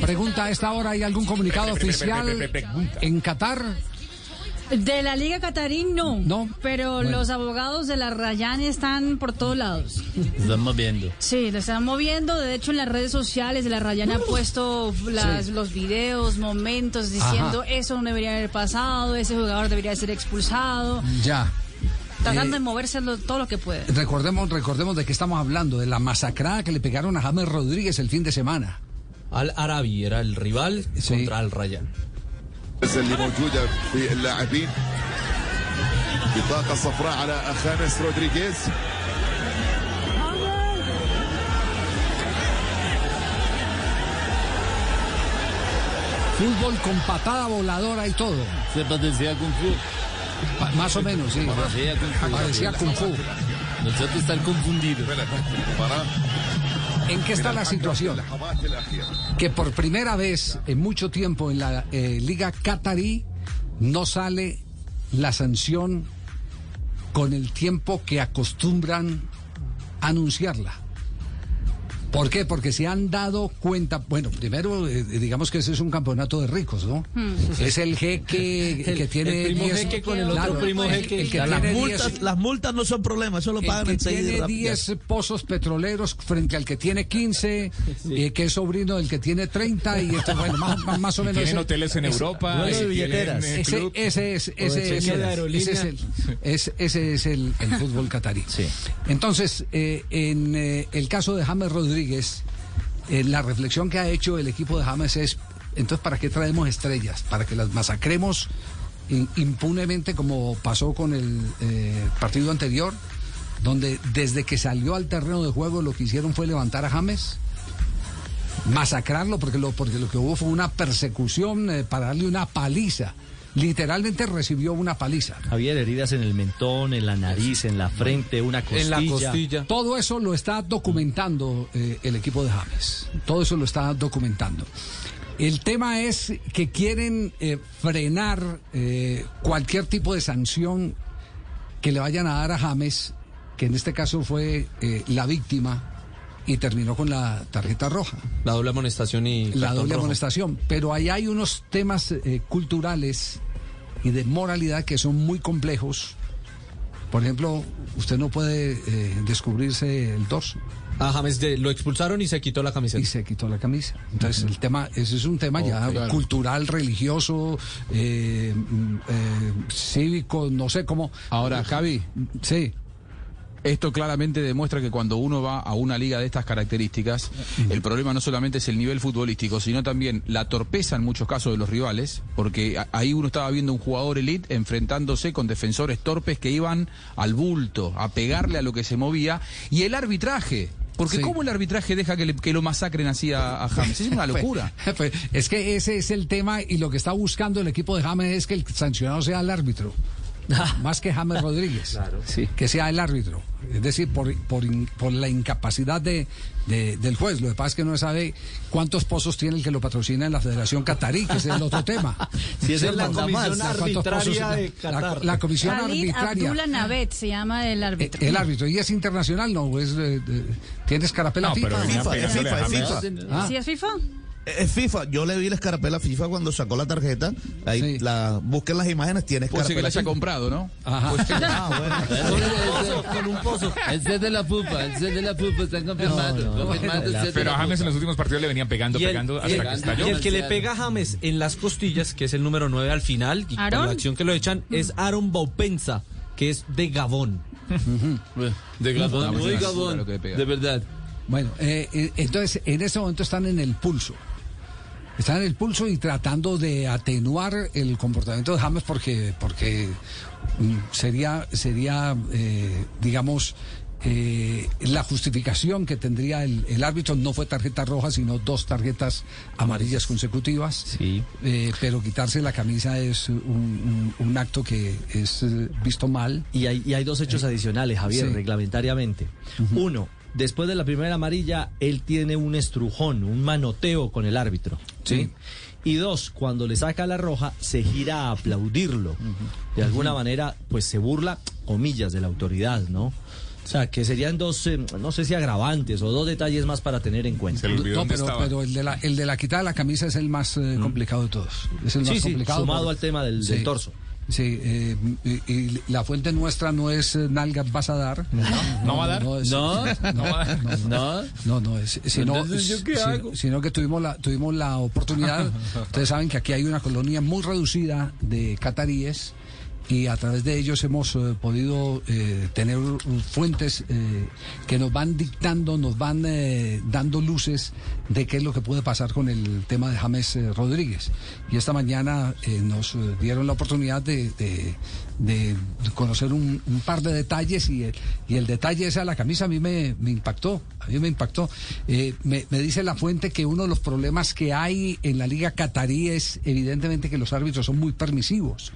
Pregunta a esta hora, ¿hay algún comunicado oficial en Qatar? De la Liga Catarí no. No. Pero Bueno. los abogados de la Rayán están por todos lados. Están moviendo. Sí, lo están moviendo. De hecho, en las redes sociales de la Rayán han puesto las- Sí. los videos, momentos diciendo Ajá. eso no debería haber pasado, ese jugador debería ser expulsado. Ya. Tratando Eh, de moverse lo- todo lo que puede. Recordemos, recordemos de qué estamos hablando, de la masacrada que le pegaron a James Rodríguez el fin de semana. Al Arabi era el rival Sí. contra Al Rayyan. اللي موجودة في اللاعبين بطاقة صفراء على خامس رودريغيز Fútbol con patada voladora y todo. Se parecía Kung Fu. Pa- más o menos, sí. Parecía Kung Fu. Parecía Kung Fu. Nosotros están confundidos. ¿En qué está la situación? Que por primera vez en mucho tiempo en la eh, Liga Qatarí no sale la sanción con el tiempo que acostumbran anunciarla. ¿Por qué? Porque se han dado cuenta, bueno, primero eh, digamos que ese es un campeonato de ricos, ¿no? Es el jeque que tiene el primo 10 jeque con el claro, otro primo el- jeque. el que las, tiene 10 multas, las multas no son problema, eso lo el pagan que enseguida. tiene rápido. 10 pozos petroleros frente al que tiene 15, eh, que es sobrino del que tiene 30, y esto, bueno, más, más- más o menos. Tienen ese- hoteles en ese- Europa. y tienen, billeteras. eh, Ese, ese es, ese es, el- ese es el, es- ese es el- el fútbol catarí. Sí. Entonces, eh, en eh, el caso de James Rodríguez, eh, la reflexión que ha hecho el equipo de James es, entonces, ¿para qué traemos estrellas? ¿Para que las masacremos impunemente como pasó con el eh, partido anterior? Donde desde que salió al terreno de juego lo que hicieron fue levantar a James masacrarlo porque lo, porque lo que hubo fue una persecución eh, para darle una paliza. Literalmente recibió una paliza. Javier, heridas en el mentón, en la nariz, en la frente, una costilla. En la costilla. Todo eso lo está documentando eh, el equipo de James. Todo eso lo está documentando. El tema es que quieren eh, frenar eh, cualquier tipo de sanción que le vayan a dar a James, que en este caso fue la víctima y terminó con la tarjeta roja. La doble amonestación y la doble rojo. amonestación. Pero ahí hay unos temas eh, culturales y de moralidad que son muy complejos. Por ejemplo, usted no puede eh, descubrirse el dorso A James de- lo expulsaron y se quitó la y camiseta. se quitó la camisa. Entonces el tema, ese es un tema ya. Claro. cultural, religioso, eh, mm, eh, cívico, no sé cómo. Ahora, Javi, Sí. Esto claramente demuestra que cuando uno va a una liga de estas características, el problema no solamente es el nivel futbolístico, sino también la torpeza en muchos casos de los rivales, porque ahí uno estaba viendo un jugador elite enfrentándose con defensores torpes que iban al bulto, a pegarle a lo que se movía, y el arbitraje. Porque Sí. ¿cómo el arbitraje deja que, le- que lo masacren así a, a James? Es una locura. Pues, pues, es que ese es el tema y lo que está buscando el equipo de James es que el sancionado sea el árbitro. Más que James Rodríguez. Sí. Que sea el árbitro. Es decir, por, por, por la incapacidad de, de- del juez. Lo que pasa es que no sabe cuántos pozos tiene el que lo patrocina en la Federación Catarí, que ese es el otro tema. Si es el la comisión arbitraria de la, Qatar. la comisión Khalid arbitraria. Abdullah Navet se llama el Eh, árbitro. El árbitro. ¿Y es internacional? No, es, eh, eh, ¿tiene escarapela No, pero FIFA? venía FIFA, es es. FIFA. Ah. ¿Sí es FIFA? Es FIFA, yo le vi la escarapela a FIFA cuando sacó la tarjeta. Ahí Sí. la busquen las imágenes, tiene Puede ser que la haya comprado, ¿no? Ajá. Ah, bueno. Con un pozo. Ese es de la pupa, ese es de la pupa, están confirmando. ese Pero a James en los últimos partidos le venían pegando, Y el, pegando y hasta el- que y estalló. el que le pega a James en las costillas, que es el número 9 al final, y ¿Aaron? por la acción que lo echan, es Aaron Baupensa, que es de Gabón. De Gabón, muy pues, Gabón, que le pega. de verdad. Bueno, eh, eh, entonces en este momento están en el pulso. Están en el pulso y tratando de atenuar el comportamiento de James porque, porque mm, sería, sería eh, digamos, eh, la justificación que tendría el, el árbitro no fue tarjeta roja, sino dos tarjetas amarillas consecutivas. Sí. Eh, pero quitarse la camisa es un, un- un acto que es visto mal. Y hay, y hay dos hechos adicionales, Javier, Sí. reglamentariamente. Uno, después de la primera amarilla, él tiene un estrujón, un manoteo con el árbitro. ¿sí? Y dos, cuando le saca la roja, se gira a aplaudirlo. De alguna manera, pues se burla, comillas, de la autoridad, ¿no? sea, que serían dos, eh, no sé si agravantes o dos detalles más para tener en cuenta. Se le olvidó No, pero, pero el, de la, el de la quitada de la camisa es el más eh, complicado de todos. Es el Sí, más sí, complicado. sumado por- al tema del- del torso. Sí, eh, y, y la fuente nuestra no es eh, Nalgas vas a dar. ¿No va a dar? es- No. no, No. no, no, es, sino, Entonces, ¿yo qué sino- hago? sino que tuvimos la, tuvimos la oportunidad, ustedes saben que aquí hay una colonia muy reducida de cataríes y a través de ellos hemos eh, podido eh, tener fuentes eh, que nos van dictando, nos van dando luces de qué es lo que puede pasar con el tema de James Rodríguez. Y esta mañana nos dieron la oportunidad de, conocer un, par de detalles y el, y el detalle ese a la camisa a mí me, impactó, a mí me impactó. Me, me dice la fuente que uno de los problemas que hay en la liga catarí es evidentemente que los árbitros son muy permisivos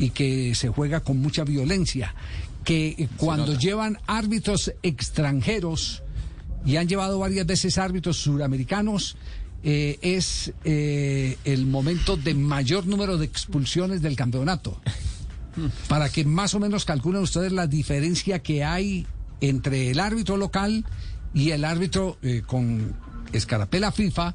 y que se juega con mucha violencia, que eh, cuando llevan árbitros extranjeros y han llevado varias veces árbitros suramericanos, eh, es eh, el momento de mayor número de expulsiones del campeonato. Para que más o menos calculen ustedes la diferencia que hay entre el árbitro local y el árbitro eh, con escarapela FIFA,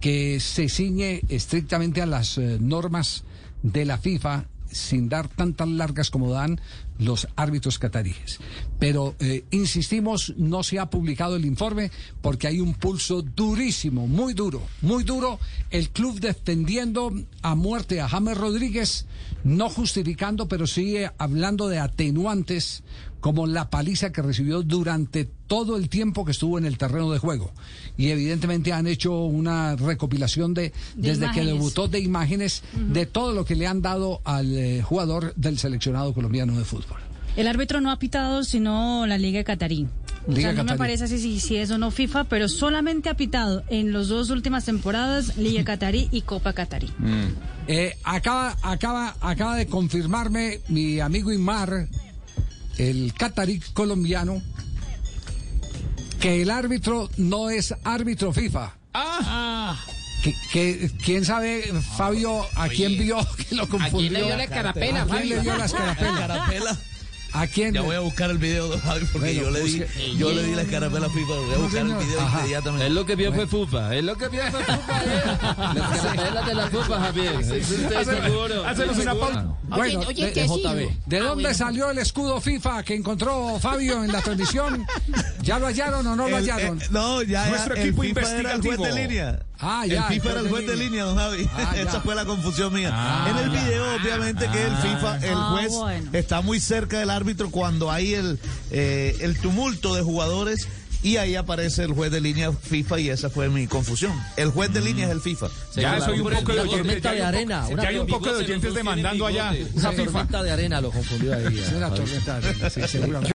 que se ciñe estrictamente a las normas de la FIFA sin dar tantas largas como dan los árbitros cataríes. Pero, eh, insistimos, no se ha publicado el informe porque hay un pulso durísimo, muy duro, muy duro. El club defendiendo a muerte a James Rodríguez, no justificando, pero eh, hablando de atenuantes como la paliza que recibió durante todo el tiempo que estuvo en el terreno de juego. Y evidentemente han hecho una recopilación de, De desde que debutó de imágenes de todo lo que le han dado al eh, jugador del seleccionado colombiano de fútbol. El árbitro no ha pitado sino la Liga Catarí. O Liga sea, no me parece si, si, si es o no FIFA, pero solamente ha pitado en las dos últimas temporadas Liga Catarí y Copa Catarí. Eh, acaba, acaba, acaba de confirmarme mi amigo Imar, el catarí colombiano, que el árbitro no es árbitro FIFA. Que, que- quién sabe, Fabio, a quién vio que lo confundió. le dio la escarapela, ¿A quién le dio la escarapela? ¿A quién? Ya voy a buscar el video, don Javi, porque Bueno, yo le di, yo le di la escarapela a FIFA. Voy a No, buscar el señor. video Ajá. inmediatamente. Es lo que vio fue Fufa. Es lo que vio fue Fufa. eh. Las carapelas de la Fufa, Javier. Hacenos una pausa. Bueno, oye, de, ¿qué sigo? ¿de Ah, dónde bueno. salió el escudo FIFA que encontró Fabio en la transmisión? ¿Ya lo hallaron o no lo El- hallaron? eh, no, ya Nuestro el equipo el juez de investigativo. línea. Ah, ya, El FIFA era el juez de línea, don Javi. Ah, ya. Esa fue la confusión mía. Ah, en el ya. video, obviamente, que el FIFA, el Ah, juez, bueno. está muy cerca del árbitro cuando hay el, eh, el tumulto de jugadores. Y ahí aparece el juez de línea FIFA y esa fue mi confusión. El juez de línea es el FIFA. Ya soy un poco de oyentes. tormenta Ya de arena, ya hay un poco de oyentes demandando allá. Una FIFA. tormenta de arena lo confundió ahí. Es una tormenta, sí, seguramente.